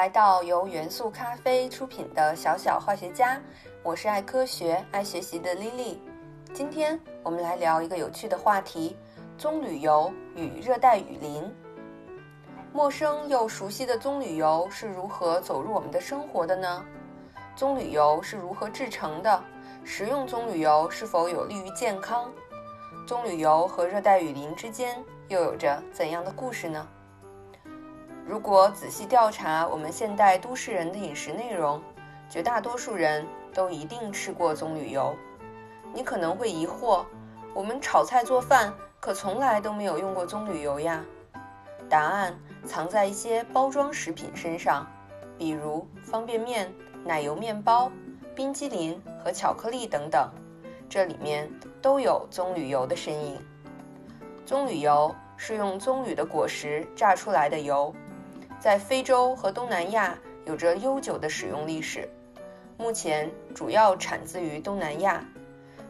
来到由元素咖啡出品的小小化学家，我是爱科学、爱学习的 Lily。今天我们来聊一个有趣的话题：棕榈油与热带雨林。陌生又熟悉的棕榈油是如何走入我们的生活的呢？棕榈油是如何制成的？食用棕榈油是否有利于健康？棕榈油和热带雨林之间又有着怎样的故事呢？如果仔细调查我们现代都市人的饮食内容，绝大多数人都一定吃过棕榈油。你可能会疑惑，我们炒菜做饭可从来都没有用过棕榈油呀。答案藏在一些包装食品身上，比如方便面、奶油面包、冰激凌和巧克力等等，这里面都有棕榈油的身影。棕榈油是用棕榈的果实榨出来的油。在非洲和东南亚有着悠久的使用历史，目前主要产自于东南亚。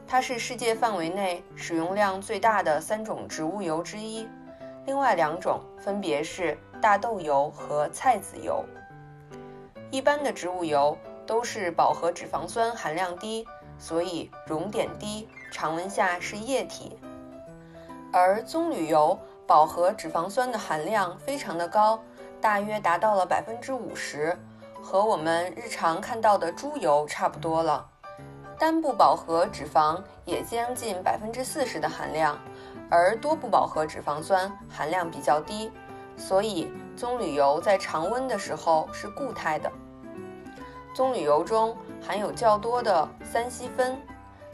它是世界范围内使用量最大的三种植物油之一，另外两种分别是大豆油和菜籽油。一般的植物油都是饱和脂肪酸含量低，所以熔点低，常温下是液体。而棕榈油饱和脂肪酸的含量非常的高。大约达到了百分之五十，和我们日常看到的猪油差不多了。单不饱和脂肪也将近百分之四十的含量，而多不饱和脂肪酸含量比较低，所以棕榈油在常温的时候是固态的。棕榈油中含有较多的三烯酚，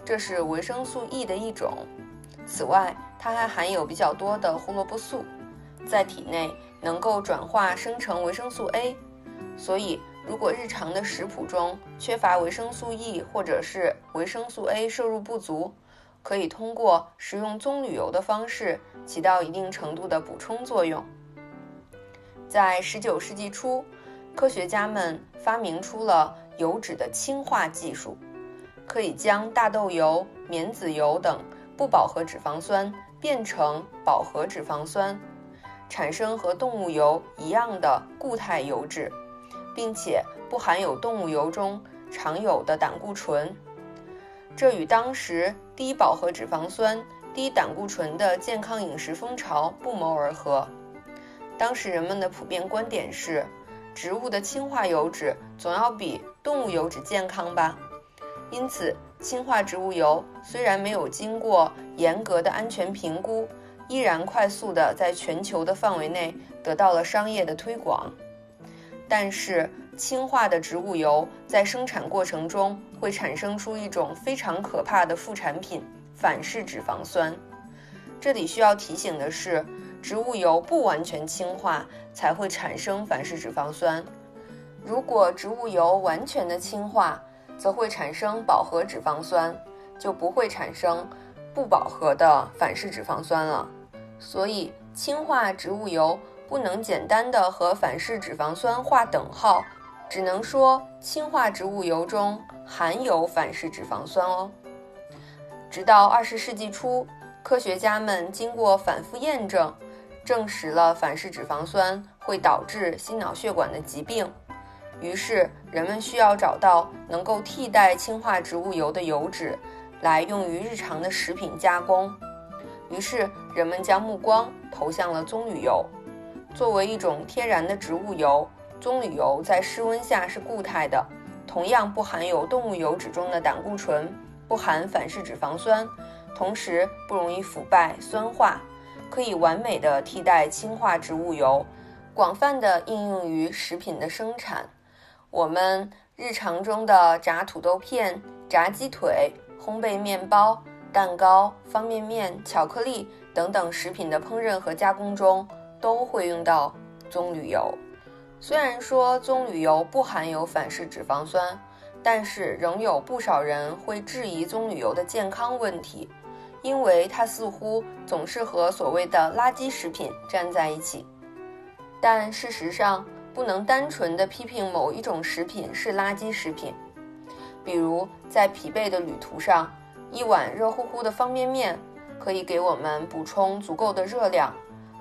这是维生素 E 的一种。此外，它还含有比较多的胡萝卜素，在体内。能够转化生成维生素 A，所以如果日常的食谱中缺乏维生素 E 或者是维生素 A 摄入不足，可以通过食用棕榈油的方式起到一定程度的补充作用。在19世纪初，科学家们发明出了油脂的氢化技术，可以将大豆油、棉籽油等不饱和脂肪酸变成饱和脂肪酸。产生和动物油一样的固态油脂，并且不含有动物油中常有的胆固醇。这与当时低饱和脂肪酸、低胆固醇的健康饮食风潮不谋而合。当时人们的普遍观点是，植物的氢化油脂总要比动物油脂健康吧。因此，氢化植物油虽然没有经过严格的安全评估。依然快速地在全球的范围内得到了商业的推广，但是氢化的植物油在生产过程中会产生出一种非常可怕的副产品——反式脂肪酸。这里需要提醒的是，植物油不完全氢化才会产生反式脂肪酸，如果植物油完全的氢化，则会产生饱和脂肪酸，就不会产生不饱和的反式脂肪酸了。所以，氢化植物油不能简单的和反式脂肪酸划等号，只能说氢化植物油中含有反式脂肪酸哦。直到二十世纪初，科学家们经过反复验证，证实了反式脂肪酸会导致心脑血管的疾病，于是人们需要找到能够替代氢化植物油的油脂，来用于日常的食品加工。于是，人们将目光投向了棕榈油。作为一种天然的植物油，棕榈油在室温下是固态的，同样不含有动物油脂中的胆固醇，不含反式脂肪酸，同时不容易腐败酸化，可以完美的替代氢化植物油，广泛的应用于食品的生产。我们日常中的炸土豆片、炸鸡腿、烘焙面包。蛋糕、方便面、巧克力等等食品的烹饪和加工中都会用到棕榈油。虽然说棕榈油不含有反式脂肪酸，但是仍有不少人会质疑棕榈油的健康问题，因为它似乎总是和所谓的垃圾食品站在一起。但事实上，不能单纯的批评某一种食品是垃圾食品，比如在疲惫的旅途上。一碗热乎乎的方便面可以给我们补充足够的热量，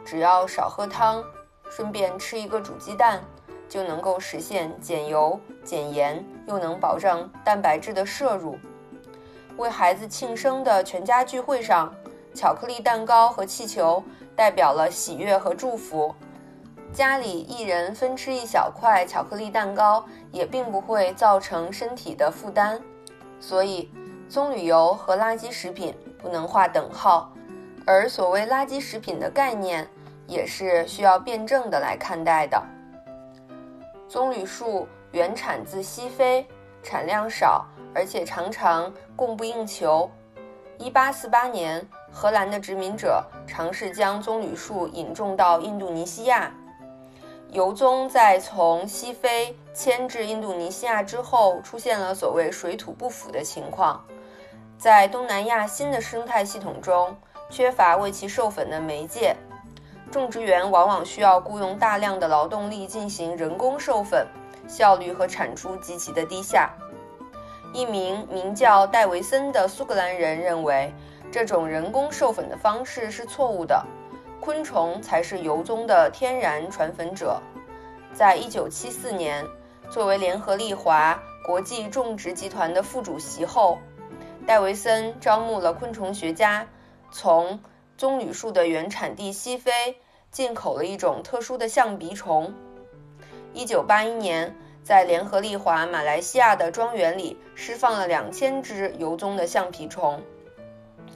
只要少喝汤，顺便吃一个煮鸡蛋，就能够实现减油、减盐，又能保障蛋白质的摄入。为孩子庆生的全家聚会上，巧克力蛋糕和气球代表了喜悦和祝福。家里一人分吃一小块巧克力蛋糕，也并不会造成身体的负担。所以，棕榈油和垃圾食品不能划等号。而所谓垃圾食品的概念，也是需要辩证的来看待的。棕榈树原产自西非，产量少，而且常常供不应求。1848年，荷兰的殖民者尝试将棕榈树引种到印度尼西亚。油棕在从西非迁至印度尼西亚之后，出现了所谓水土不服的情况。在东南亚新的生态系统中，缺乏为其授粉的媒介。种植园往往需要雇佣大量的劳动力进行人工授粉，效率和产出极其的低下。一名名叫戴维森的苏格兰人认为，这种人工授粉的方式是错误的，昆虫才是油棕的天然传粉者。在一九七四年，作为联合利华国际种植集团的副主席后，戴维森招募了昆虫学家，从棕榈树的原产地西非。进口了一种特殊的象鼻虫。一九八一年，在联合利华马来西亚的庄园里释放了两千只油棕的橡皮虫。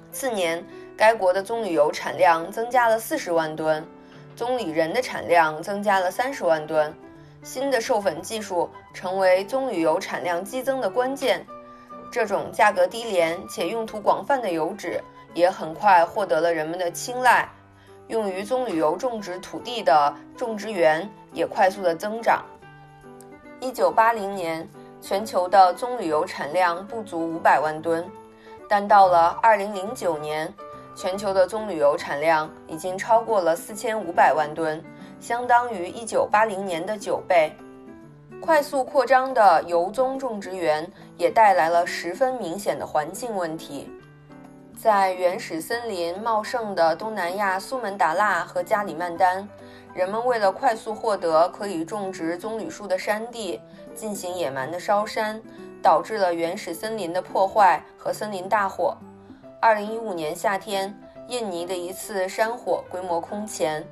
次年，该国的棕榈油产量增加了四十万吨，棕榈仁的产量增加了三十万吨。新的授粉技术成为棕榈油产量激增的关键。这种价格低廉且用途广泛的油脂也很快获得了人们的青睐。用于棕榈油种植土地的种植园也快速的增长。一九八零年，全球的棕榈油产量不足五百万吨，但到了二零零九年，全球的棕榈油产量已经超过了四千五百万吨，相当于一九八零年的九倍。快速扩张的油棕种植园也带来了十分明显的环境问题。在原始森林茂盛的东南亚苏门答腊和加里曼丹，人们为了快速获得可以种植棕榈树的山地，进行野蛮的烧山，导致了原始森林的破坏和森林大火。二零一五年夏天，印尼的一次山火规模空前，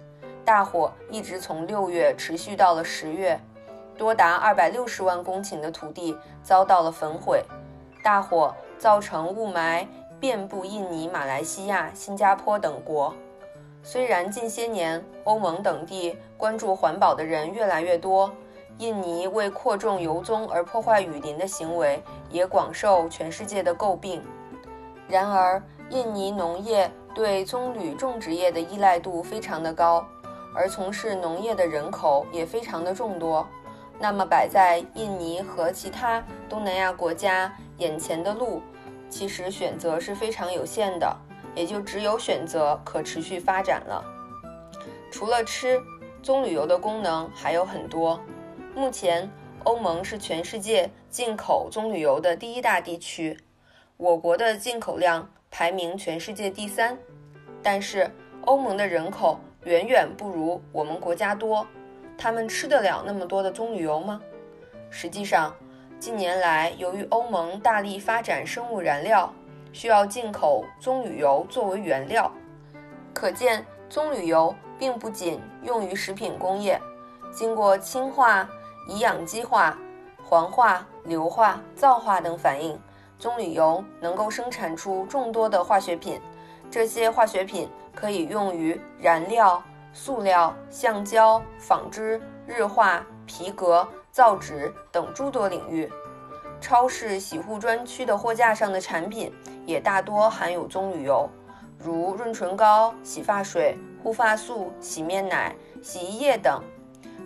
大火一直从六月持续到了十月，多达二百六十万公顷的土地遭到了焚毁。大火造成雾霾。遍布印尼、马来西亚、新加坡等国。虽然近些年欧盟等地关注环保的人越来越多，印尼为扩种油棕而破坏雨林的行为也广受全世界的诟病。然而，印尼农业对棕榈种植业的依赖度非常的高，而从事农业的人口也非常的众多。那么，摆在印尼和其他东南亚国家眼前的路。其实选择是非常有限的，也就只有选择可持续发展了。除了吃，棕榈油的功能还有很多。目前，欧盟是全世界进口棕榈油的第一大地区，我国的进口量排名全世界第三。但是，欧盟的人口远远不如我们国家多，他们吃得了那么多的棕榈油吗？实际上，近年来，由于欧盟大力发展生物燃料，需要进口棕榈油作为原料。可见，棕榈油并不仅用于食品工业，经过氢化、乙氧基化、环化、硫化、皂化等反应，棕榈油能够生产出众多的化学品。这些化学品可以用于燃料、塑料、橡胶、纺织、日化、皮革。造纸等诸多领域，超市洗护专区的货架上的产品也大多含有棕榈油，如润唇膏、洗发水、护发素、洗面奶、洗衣液等。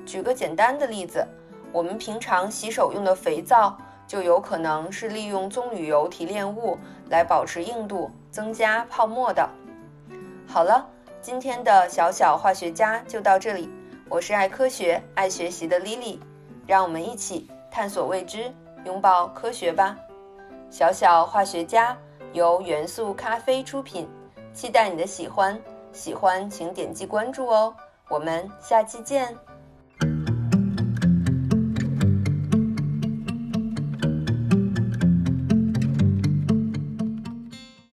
举个简单的例子，我们平常洗手用的肥皂就有可能是利用棕榈油提炼物来保持硬度、增加泡沫的。好了，今天的小小化学家就到这里，我是爱科学、爱学习的 Lily。让我们一起探索未知，拥抱科学吧！小小化学家由元素咖啡出品，期待你的喜欢。喜欢请点击关注哦，我们下期见。